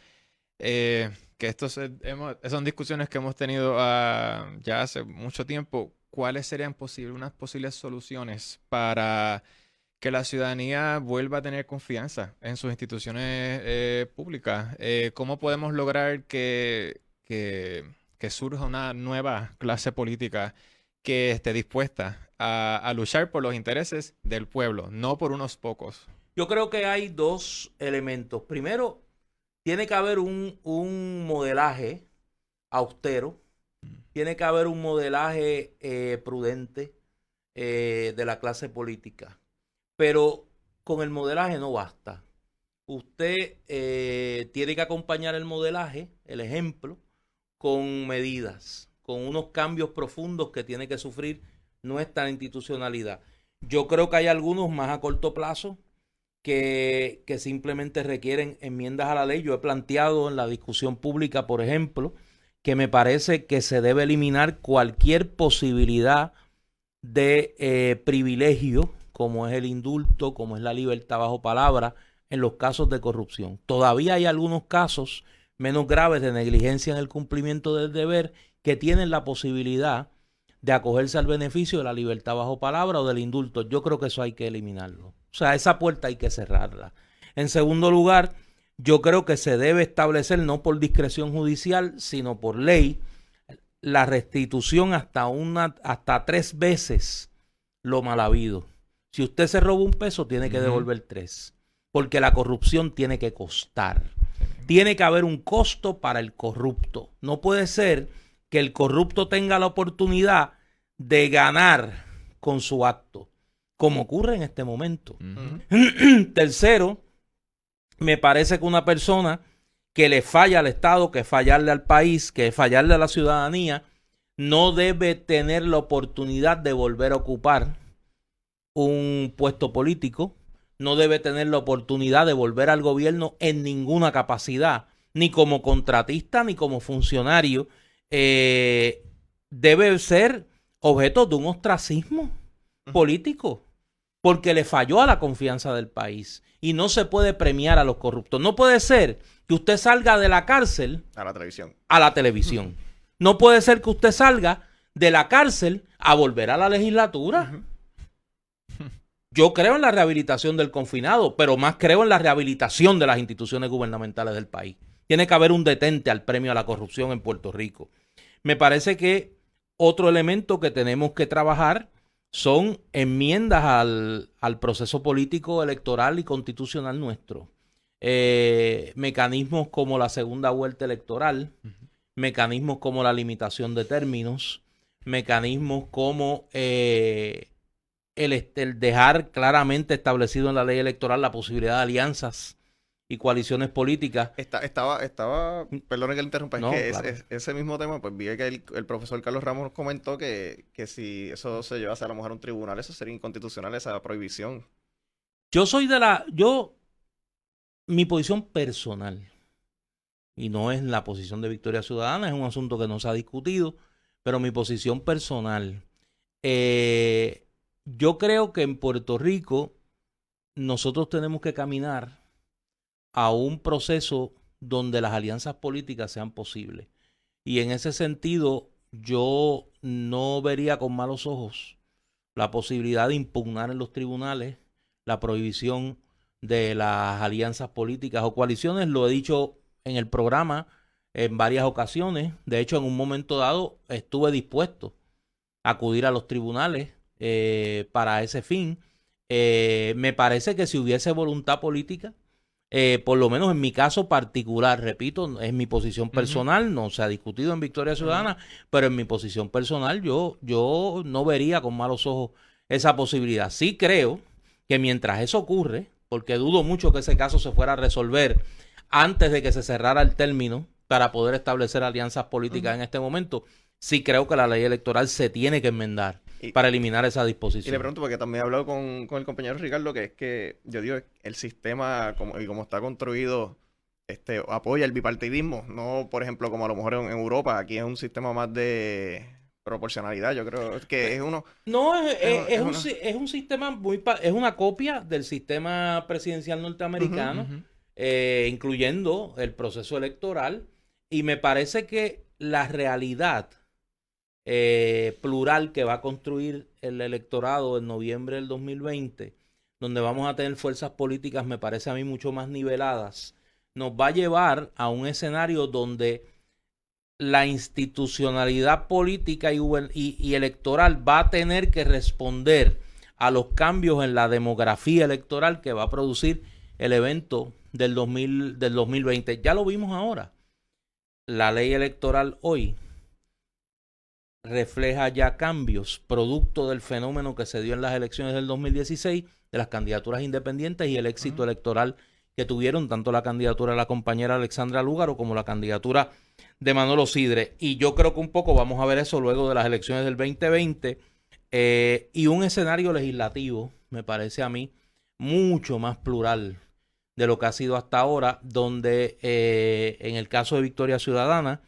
eh, que son discusiones que hemos tenido ah, ya hace mucho tiempo, ¿cuáles serían posibles, unas posibles soluciones para que la ciudadanía vuelva a tener confianza en sus instituciones eh, públicas? Eh, ¿Cómo podemos lograr que surja una nueva clase política? que esté dispuesta a, luchar por los intereses del pueblo, no por unos pocos. Yo creo que hay dos elementos. Primero, tiene que haber un, modelaje austero, tiene que haber un modelaje eh, prudente eh, de la clase política. Pero con el modelaje no basta. Usted eh, tiene que acompañar el modelaje, el ejemplo, con medidas con unos cambios profundos que tiene que sufrir nuestra institucionalidad. Yo creo que hay algunos más a corto plazo que, simplemente requieren enmiendas a la ley. Yo he planteado en la discusión pública, por ejemplo, que me parece que se debe eliminar cualquier posibilidad de eh, privilegio, como es el indulto, como es la libertad bajo palabra, en los casos de corrupción. Todavía hay algunos casos menos graves de negligencia en el cumplimiento del deber que tienen la posibilidad de acogerse al beneficio de la libertad bajo palabra o del indulto. Yo creo que eso hay que eliminarlo. O sea, esa puerta hay que cerrarla. En segundo lugar, yo creo que se debe establecer, no por discreción judicial, sino por ley, la restitución hasta, una, hasta tres veces lo mal habido. Si usted se roba un peso, tiene que devolver tres. Porque la corrupción tiene que costar. Tiene que haber un costo para el corrupto. No puede ser que el corrupto tenga la oportunidad de ganar con su acto, como ocurre en este momento. Tercero, me parece que una persona que le falla al Estado, que fallarle al país, que fallarle a la ciudadanía, no debe tener la oportunidad de volver a ocupar un puesto político, no debe tener la oportunidad de volver al gobierno en ninguna capacidad, ni como contratista, ni como funcionario, eh, debe ser objeto de un ostracismo político, porque le falló a la confianza del país y no se puede premiar a los corruptos. No puede ser que usted salga de la cárcel a la televisión. A la televisión. No puede ser que usted salga de la cárcel a volver a la legislatura. Yo creo en la rehabilitación del confinado, pero más creo en la rehabilitación de las instituciones gubernamentales del país. Tiene que haber un detente al premio a la corrupción en Puerto Rico. Me parece que otro elemento que tenemos que trabajar son enmiendas al, proceso político, electoral y constitucional nuestro. Eh, mecanismos como la segunda vuelta electoral, mecanismos como la limitación de términos, mecanismos como eh, el, el, dejar claramente establecido en la ley electoral la posibilidad de alianzas y coaliciones políticas. estaba, estaba, perdón que le interrumpa, es que ese mismo tema, pues vi que el, profesor Carlos Ramos comentó que, que si eso se llevase a la mujer a un tribunal, eso sería inconstitucional, esa prohibición. Yo soy de la, yo, mi posición personal, y no es la posición de Victoria Ciudadana, es un asunto que no se ha discutido, pero mi posición personal, eh, yo creo que en Puerto Rico nosotros tenemos que caminar a un proceso donde las alianzas políticas sean posibles. Y en ese sentido, yo no vería con malos ojos la posibilidad de impugnar en los tribunales la prohibición de las alianzas políticas o coaliciones. Lo he dicho en el programa en varias ocasiones. De hecho, en un momento dado estuve dispuesto a acudir a los tribunales eh, para ese fin. Eh, me parece que si hubiese voluntad política, eh, por lo menos en mi caso particular, repito, es mi posición personal, no se ha discutido en Victoria Ciudadana, pero en mi posición personal yo, yo no vería con malos ojos esa posibilidad. Sí creo que mientras eso ocurre, porque dudo mucho que ese caso se fuera a resolver antes de que se cerrara el término para poder establecer alianzas políticas en este momento, sí creo que la ley electoral se tiene que enmendar para eliminar esa disposición. Y le pregunto, porque también he hablado con, el compañero Ricardo, que es que yo digo, el sistema como, y como está construido, este, apoya el bipartidismo, no, por ejemplo, como a lo mejor en, Europa, aquí es un sistema más de proporcionalidad, yo creo que es uno... No, es, es, un, es un, sistema muy... es una copia del sistema presidencial norteamericano, eh, incluyendo el proceso electoral, y me parece que la realidad eh, plural que va a construir el electorado en noviembre del 2020, donde vamos a tener fuerzas políticas, me parece a mí, mucho más niveladas, nos va a llevar a un escenario donde la institucionalidad política y, electoral va a tener que responder a los cambios en la demografía electoral que va a producir el evento del, 2000, del 2020. Ya lo vimos ahora. La ley electoral hoy refleja ya cambios producto del fenómeno que se dio en las elecciones del 2016 de las candidaturas independientes y el éxito electoral que tuvieron tanto la candidatura de la compañera Alexandra Lúgaro como la candidatura de Manolo Sidre. Y yo creo que un poco vamos a ver eso luego de las elecciones del 2020 eh, y un escenario legislativo, me parece a mí, mucho más plural de lo que ha sido hasta ahora, donde eh, en el caso de Victoria Ciudadana,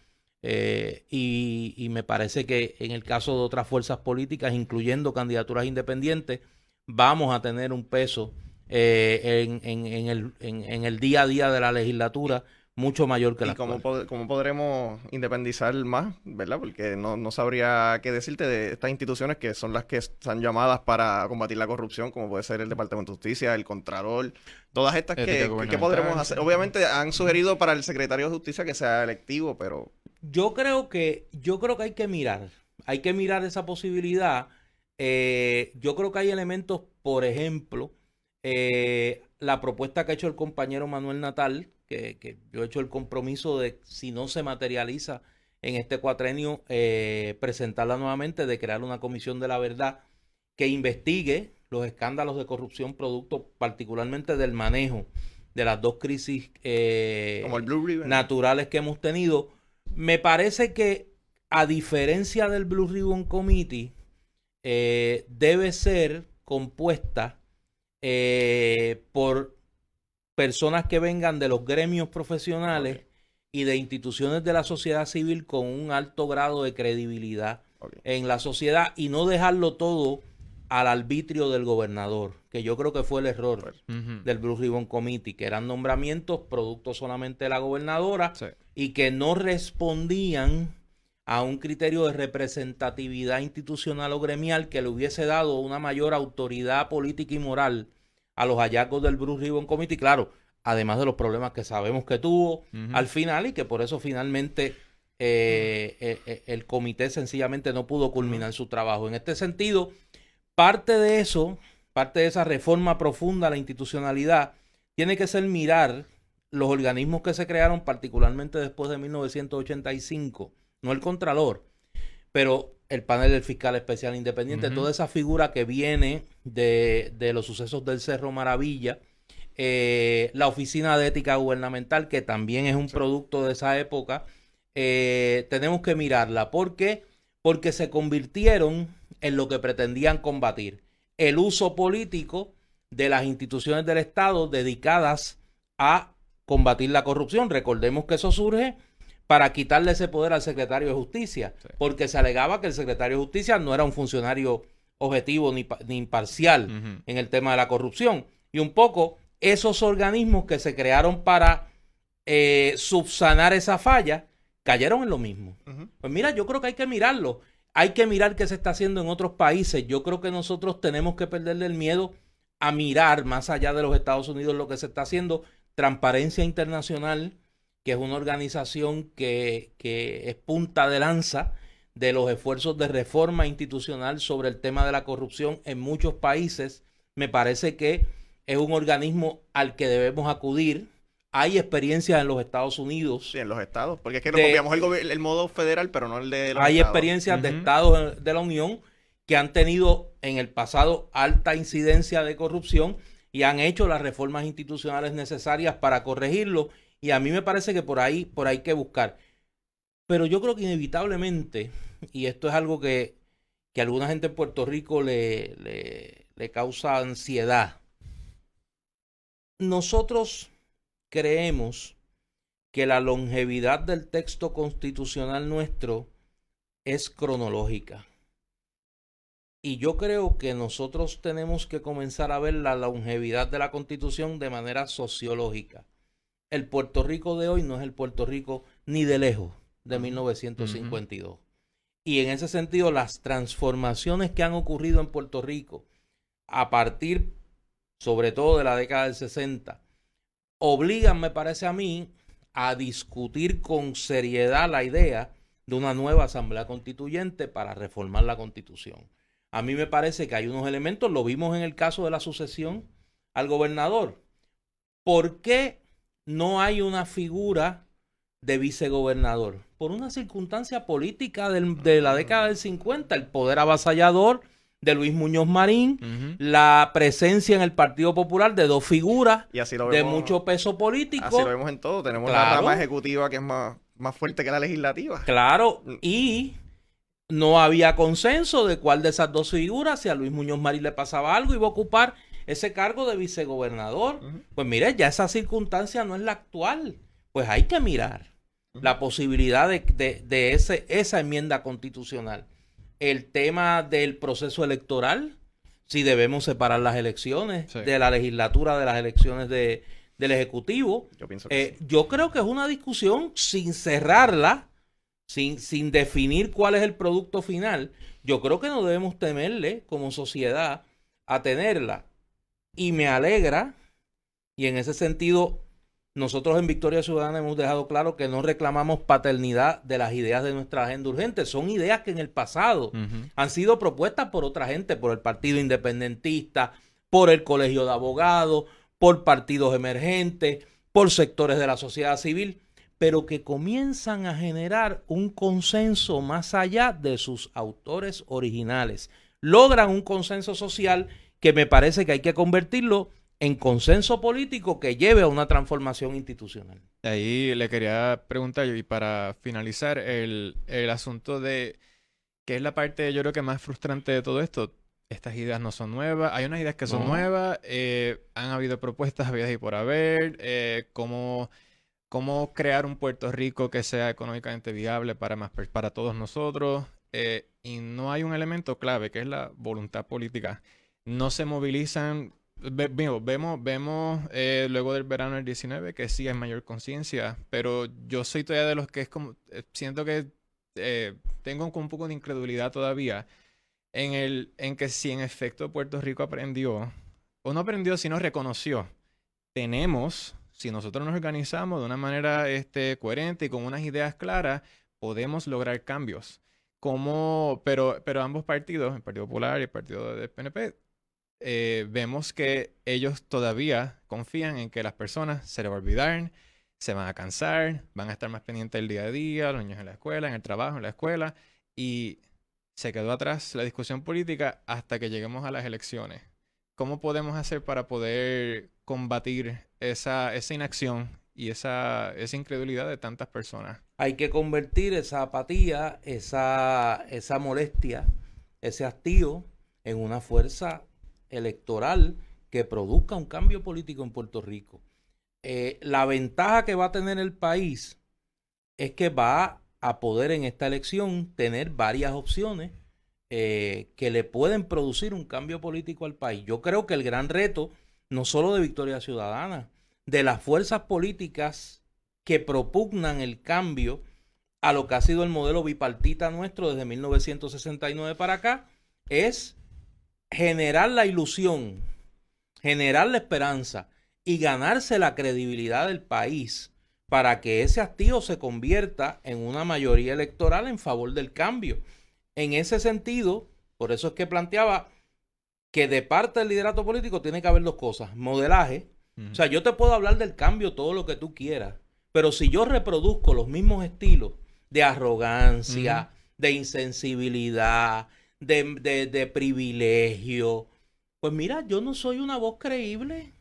eh, y, me parece que en el caso de otras fuerzas políticas, incluyendo candidaturas independientes, vamos a tener un peso eh, en, en- en el, en- en el día a día de la legislatura mucho mayor que la ¿Y cómo, pod- cómo podremos independizar más, verdad? Porque no, no sabría qué decirte de estas instituciones que son las que están llamadas para combatir la corrupción, como puede ser el Departamento de Justicia, el Contralor, todas estas que, que- ¿qué gubernamental, podremos hacer? Obviamente han sugerido para el Secretario de Justicia que sea electivo, pero Yo creo que, yo creo que hay que mirar, hay que mirar esa posibilidad. Eh, yo creo que hay elementos, por ejemplo, eh, la propuesta que ha hecho el compañero Manuel Natal, que, que yo he hecho el compromiso de, si no se materializa en este cuatrenio, eh, presentarla nuevamente, de crear una comisión de la verdad que investigue los escándalos de corrupción producto particularmente del manejo de las dos crisis eh, como el Blue Ribbon. naturales que hemos tenido. Me parece que, a diferencia del Blue Ribbon Committee, eh, debe ser compuesta eh, por personas que vengan de los gremios profesionales y de instituciones de la sociedad civil con un alto grado de credibilidad en la sociedad y no dejarlo todo al arbitrio del gobernador, que yo creo que fue el error del Blue Ribbon Committee, que eran nombramientos producto solamente de la gobernadora Sí. y que no respondían a un criterio de representatividad institucional o gremial que le hubiese dado una mayor autoridad política y moral a los hallazgos del Blue Ribbon Committee, claro, además de los problemas que sabemos que tuvo al final y que por eso finalmente eh, eh, eh, el comité sencillamente no pudo culminar su trabajo. En este sentido, parte de eso, parte de esa reforma profunda a la institucionalidad, tiene que ser mirar los organismos que se crearon particularmente después de 1985, no el Contralor, pero el panel del fiscal especial independiente, toda esa figura que viene de, de los sucesos del Cerro Maravilla, eh, la Oficina de Ética Gubernamental, que también es un producto de esa época, eh, tenemos que mirarla. ¿Por qué? Porque se convirtieron en lo que pretendían combatir, el uso político de las instituciones del Estado dedicadas a combatir la corrupción. Recordemos que eso surge para quitarle ese poder al secretario de Justicia, Sí. porque se alegaba que el secretario de Justicia no era un funcionario objetivo ni, ni imparcial en el tema de la corrupción. Y un poco esos organismos que se crearon para eh, subsanar esa falla cayeron en lo mismo. Pues mira, yo creo que hay que mirarlo. Hay que mirar qué se está haciendo en otros países. Yo creo que nosotros tenemos que perderle el miedo a mirar más allá de los Estados Unidos lo que se está haciendo. Transparencia Internacional, que es una organización que, que es punta de lanza de los esfuerzos de reforma institucional sobre el tema de la corrupción en muchos países. Me parece que es un organismo al que debemos acudir. Hay experiencias en los Estados Unidos. Sí, en los estados. Porque es que De- nos copiamos el, modo federal, pero no el de los Hay estados. experiencias de estados de la Unión que han tenido en el pasado alta incidencia de corrupción y han hecho las reformas institucionales necesarias para corregirlo. Y a mí me parece que por ahí, por ahí hay que buscar. Pero yo creo que inevitablemente, y esto es algo que, que a alguna gente en Puerto Rico le, le, le causa ansiedad. Nosotros creemos que la longevidad del texto constitucional nuestro es cronológica. Y yo creo que nosotros tenemos que comenzar a ver la longevidad de la constitución de manera sociológica. El Puerto Rico de hoy no es el Puerto Rico ni de lejos de 1952. Y en ese sentido, las transformaciones que han ocurrido en Puerto Rico a partir, sobre todo de la década del 60, obligan, me parece a mí, a discutir con seriedad la idea de una nueva asamblea constituyente para reformar la constitución. A mí me parece que hay unos elementos, lo vimos en el caso de la sucesión al gobernador. ¿Por qué no hay una figura de vicegobernador? Por una circunstancia política del- de la década del 50, el poder avasallador de Luis Muñoz Marín, la presencia en el Partido Popular de dos figuras Y así lo de mucho peso político. Así lo vemos en todo. Tenemos la Claro. rama ejecutiva que es más, más fuerte que la legislativa. Claro, Mm. y no había consenso de cuál de esas dos figuras, si a Luis Muñoz Marín le pasaba algo, iba a ocupar ese cargo de vicegobernador. Pues mire, ya esa circunstancia no es la actual. Pues hay que mirar la posibilidad de, de- de ese, esa enmienda constitucional. El tema del proceso electoral. si debemos separar las elecciones de la legislatura de las elecciones de, del Ejecutivo. Yo pienso que eh, Yo creo que es una discusión sin cerrarla, sin, sin definir cuál es el producto final. Yo creo que no debemos temerle como sociedad a tenerla. Y me alegra, y en ese sentido nosotros en Victoria Ciudadana hemos dejado claro que no reclamamos paternidad de las ideas de nuestra agenda urgente. Son ideas que en el pasado han sido propuestas por otra gente, por el Partido Independentista, por el Colegio de Abogados, por partidos emergentes, por sectores de la sociedad civil, pero que comienzan a generar un consenso más allá de sus autores originales. Logran un consenso social que me parece que hay que convertirlo en consenso político que lleve a una transformación institucional. Ahí le quería preguntar, y para finalizar, el, asunto de qué es la parte, yo creo que más frustrante de todo esto. Estas ideas no son nuevas, hay unas ideas que son nuevas, eh, han habido propuestas habidas y por haber, eh, cómo, cómo crear un Puerto Rico que sea económicamente viable para, más, para todos nosotros, eh, y no hay un elemento clave que es la voluntad política. No se movilizan vemos, vemos eh, luego del verano del 19 que sí hay mayor conciencia, pero yo soy todavía de los que es como, eh, siento que eh, tengo un poco de incredulidad todavía en, el, en que si en efecto Puerto Rico aprendió, o no aprendió, sino reconoció, tenemos, si nosotros nos organizamos de una manera este, coherente y con unas ideas claras, podemos lograr cambios. Como, pero, pero ambos partidos, el Partido Popular y el Partido del PNP, eh, vemos que ellos todavía confían en que las personas se les va a olvidar, se van a cansar, van a estar más pendientes del día a día, los niños en la escuela, en el trabajo, en la escuela, y se quedó atrás la discusión política hasta que lleguemos a las elecciones. ¿Cómo podemos hacer para poder combatir esa, esa inacción y esa, esa incredulidad de tantas personas? Hay que convertir esa apatía, esa, esa molestia, ese hastío en una fuerza electoral que produzca un cambio político en Puerto Rico. Eh, la ventaja que va a tener el país es que va a poder en esta elección tener varias opciones eh, que le pueden producir un cambio político al país. Yo creo que el gran reto, no solo de Victoria Ciudadana, de las fuerzas políticas que propugnan el cambio a lo que ha sido el modelo bipartita nuestro desde 1969 para acá, es generar la ilusión, generar la esperanza y ganarse la credibilidad del país para que ese hastío se convierta en una mayoría electoral en favor del cambio. En ese sentido, por eso es que planteaba que de parte del liderato político tiene que haber dos cosas, modelaje, o sea, yo te puedo hablar del cambio todo lo que tú quieras, pero si yo reproduzco los mismos estilos de arrogancia, de insensibilidad, de, de, privilegio. Pues mira, yo no soy una voz creíble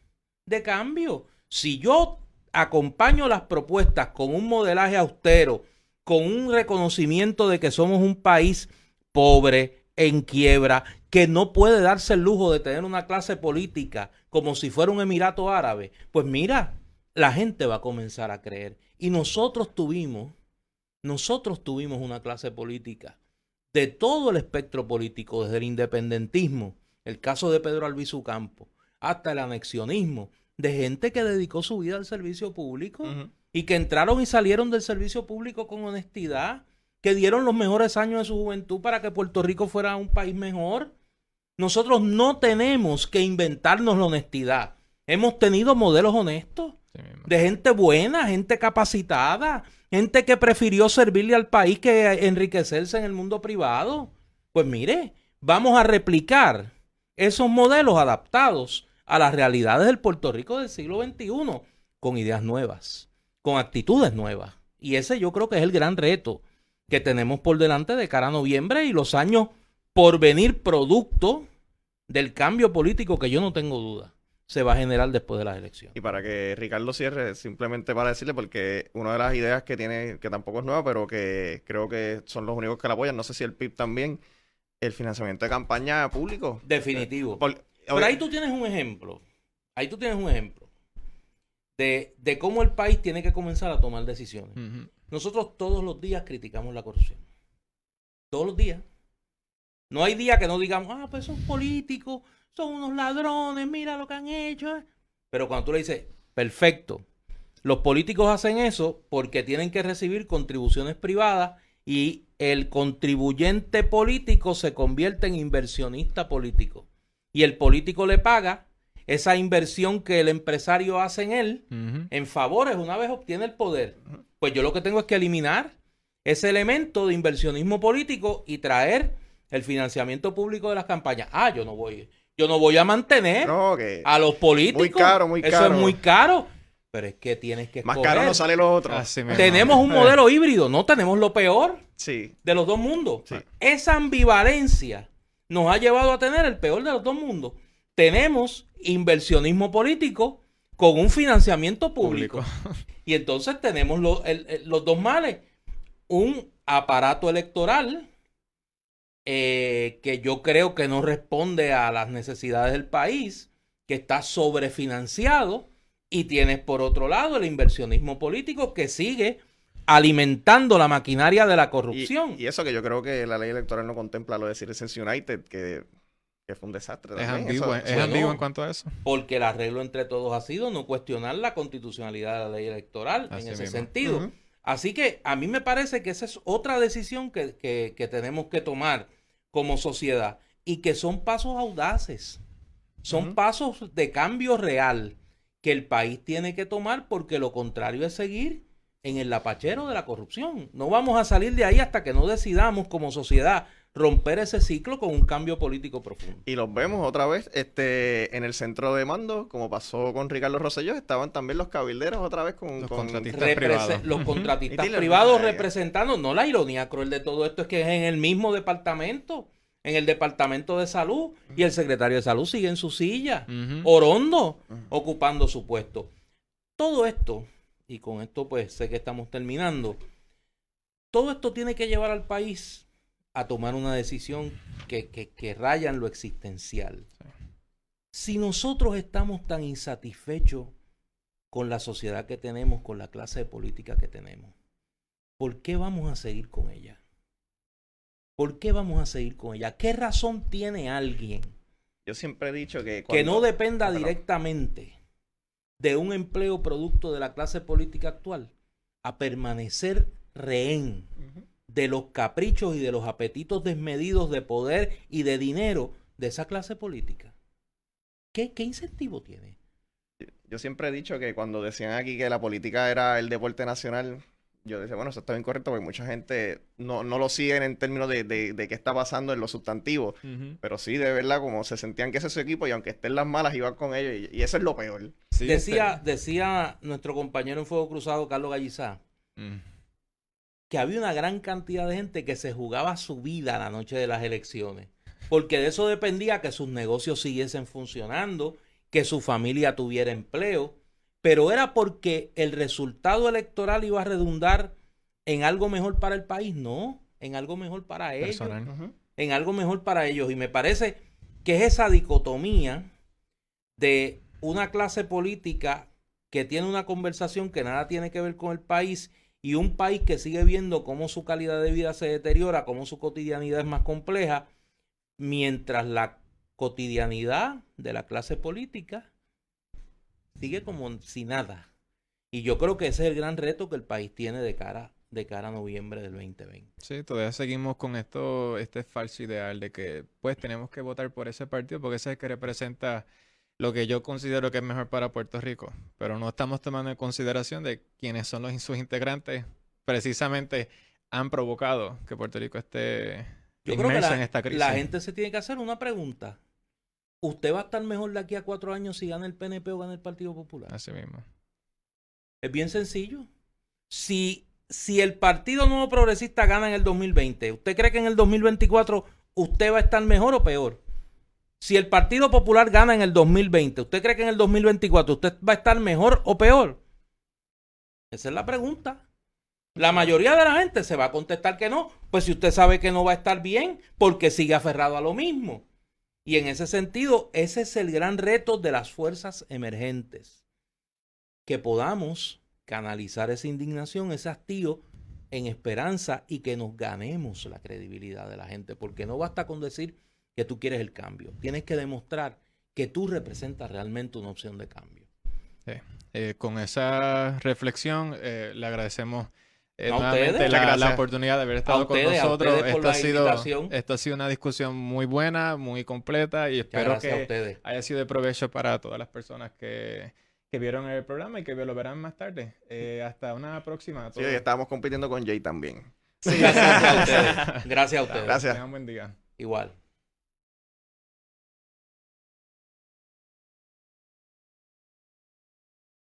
de cambio. Si yo acompaño las propuestas con un modelaje austero, con un reconocimiento de que somos un país pobre, en quiebra, que no puede darse el lujo de tener una clase política como si fuera un emirato árabe, pues mira, la gente va a comenzar a creer. Y nosotros tuvimos, nosotros tuvimos una clase política de todo el espectro político, desde el independentismo, el caso de Pedro Albizu Campo, hasta el anexionismo, de gente que dedicó su vida al servicio público y que entraron y salieron del servicio público con honestidad, que dieron los mejores años de su juventud para que Puerto Rico fuera un país mejor. Nosotros no tenemos que inventarnos la honestidad. Hemos tenido modelos honestos, de gente buena, gente capacitada, gente que prefirió servirle al país que enriquecerse en el mundo privado. Pues mire, vamos a replicar esos modelos adaptados a las realidades del Puerto Rico del siglo XXI, con ideas nuevas, con actitudes nuevas. Y ese yo creo que es el gran reto que tenemos por delante de cara a noviembre y los años por venir producto del cambio político que yo no tengo duda se va a generar después de las elecciones. Y para que Ricardo cierre, simplemente para decirle, porque una de las ideas que tiene, que tampoco es nueva, pero que creo que son los únicos que la apoyan, no sé si el PIB también, el financiamiento de campaña público. Definitivo. pero ahí tú tienes un ejemplo, ahí tú tienes un ejemplo de, de cómo el país tiene que comenzar a tomar decisiones. Nosotros todos los días criticamos la corrupción. Todos los días. No hay día que no digamos, ah, pues son políticos, son unos ladrones, mira lo que han hecho. Pero cuando tú le dices, perfecto, los políticos hacen eso porque tienen que recibir contribuciones privadas y el contribuyente político se convierte en inversionista político. Y el político le paga esa inversión que el empresario hace en él en favores una vez obtiene el poder. Pues yo lo que tengo es que eliminar ese elemento de inversionismo político y traer el financiamiento público de las campañas. Ah, yo no voy, yo no voy a mantener a los políticos. Muy caro, muy caro. Eso es muy caro. Pero es que tienes que escoger. Más caro no sale lo otro. tenemos un modelo híbrido, no tenemos lo peor de los dos mundos. Esa ambivalencia nos ha llevado a tener el peor de los dos mundos. Tenemos inversionismo político con un financiamiento público. Y entonces tenemos los dos males. Un aparato electoral eh, que yo creo que no responde a las necesidades del país, que está sobrefinanciado, y tienes por otro lado el inversionismo político que sigue alimentando la maquinaria de la corrupción. Y, eso que yo creo que la ley electoral no contempla lo de Citizens United, que, fue un desastre. Es ambiguo, es ambiguo en cuanto a eso. Porque el arreglo entre todos ha sido no cuestionar la constitucionalidad de la ley electoral en ese sentido. Así que a mí me parece que esa es otra decisión que, tenemos que tomar como sociedad y que son pasos audaces, son pasos de cambio real que el país tiene que tomar porque lo contrario es seguir en el lapachero de la corrupción. No vamos a salir de ahí hasta que no decidamos como sociedad romper ese ciclo con un cambio político profundo. Y los vemos otra vez este, en el centro de mando, como pasó con Ricardo Rosselló, estaban también los cabilderos otra vez con los contratistas privados. Los contratistas privados representando, no la ironía cruel de todo esto es que es en el mismo departamento, en el departamento de salud, y el secretario de salud sigue en su silla, orondo, ocupando su puesto. Todo esto, y con esto pues sé que estamos terminando, todo esto tiene que llevar al país a tomar una decisión que, que, raya en lo existencial. Si nosotros estamos tan insatisfechos con la sociedad que tenemos, con la clase de política que tenemos, ¿por qué vamos a seguir con ella? ¿Por qué vamos a seguir con ella? ¿Qué razón tiene alguien? Yo siempre he dicho que... Que no dependa directamente de un empleo producto de la clase política actual a permanecer rehén de los caprichos y de los apetitos desmedidos de poder y de dinero de esa clase política. ¿Qué, qué incentivo tiene? Yo siempre he dicho que cuando decían aquí que la política era el deporte nacional, yo decía, bueno, eso está incorrecto porque mucha gente no, no lo siguen en términos de, de, qué está pasando en lo sustantivo, pero sí, de verdad, como se sentían que ese es su equipo y aunque estén las malas, iban con ellos y, eso es lo peor. decía, decía nuestro compañero en Fuego Cruzado, Carlos Gallizá, mm que había una gran cantidad de gente que se jugaba su vida la noche de las elecciones, porque de eso dependía que sus negocios siguiesen funcionando, que su familia tuviera empleo, pero era porque el resultado electoral iba a redundar en algo mejor para el país, no, en algo mejor para ellos, en algo mejor para ellos. Y me parece que es esa dicotomía de una clase política que tiene una conversación que nada tiene que ver con el país y un país que sigue viendo cómo su calidad de vida se deteriora, cómo su cotidianidad es más compleja, mientras la cotidianidad de la clase política sigue como si nada. Y yo creo que ese es el gran reto que el país tiene de cara de cara a noviembre del 2020. Sí, todavía seguimos con esto, este falso ideal de que pues tenemos que votar por ese partido porque ese es el que representa lo que yo considero que es mejor para Puerto Rico, pero no estamos tomando en consideración de quiénes son los, sus integrantes precisamente han provocado que Puerto Rico esté yo creo que la, en esta crisis. La gente se tiene que hacer una pregunta. ¿Usted va a estar mejor de aquí a cuatro años si gana el PNP o gana el Partido Popular? Así mismo. Es bien sencillo. Si, si el Partido Nuevo Progresista gana en el 2020, ¿usted cree que en el 2024 usted va a estar mejor o peor? Si el Partido Popular gana en el 2020, ¿usted cree que en el 2024 usted va a estar mejor o peor? Esa es la pregunta. La mayoría de la gente se va a contestar que no, pues si usted sabe que no va a estar bien, porque sigue aferrado a lo mismo. Y en ese sentido, ese es el gran reto de las fuerzas emergentes. Que podamos canalizar esa indignación, ese hastío en esperanza y que nos ganemos la credibilidad de la gente, porque no basta con decir que tú quieres el cambio, tienes que demostrar que tú representas realmente una opción de cambio. Eh, con esa reflexión, eh, le agradecemos eh, A nuevamente la, la oportunidad de haber estado con ustedes, nosotros. Esto ha, sido, esto ha sido una discusión muy buena, muy completa y espero que haya sido de provecho para todas las personas que, que vieron el programa y que lo verán más tarde. Eh, hasta una próxima. a Sí, estábamos compitiendo con Jay también. Gracias a ustedes. Gracias a ustedes. Gracias. Tengan buen día. Igual.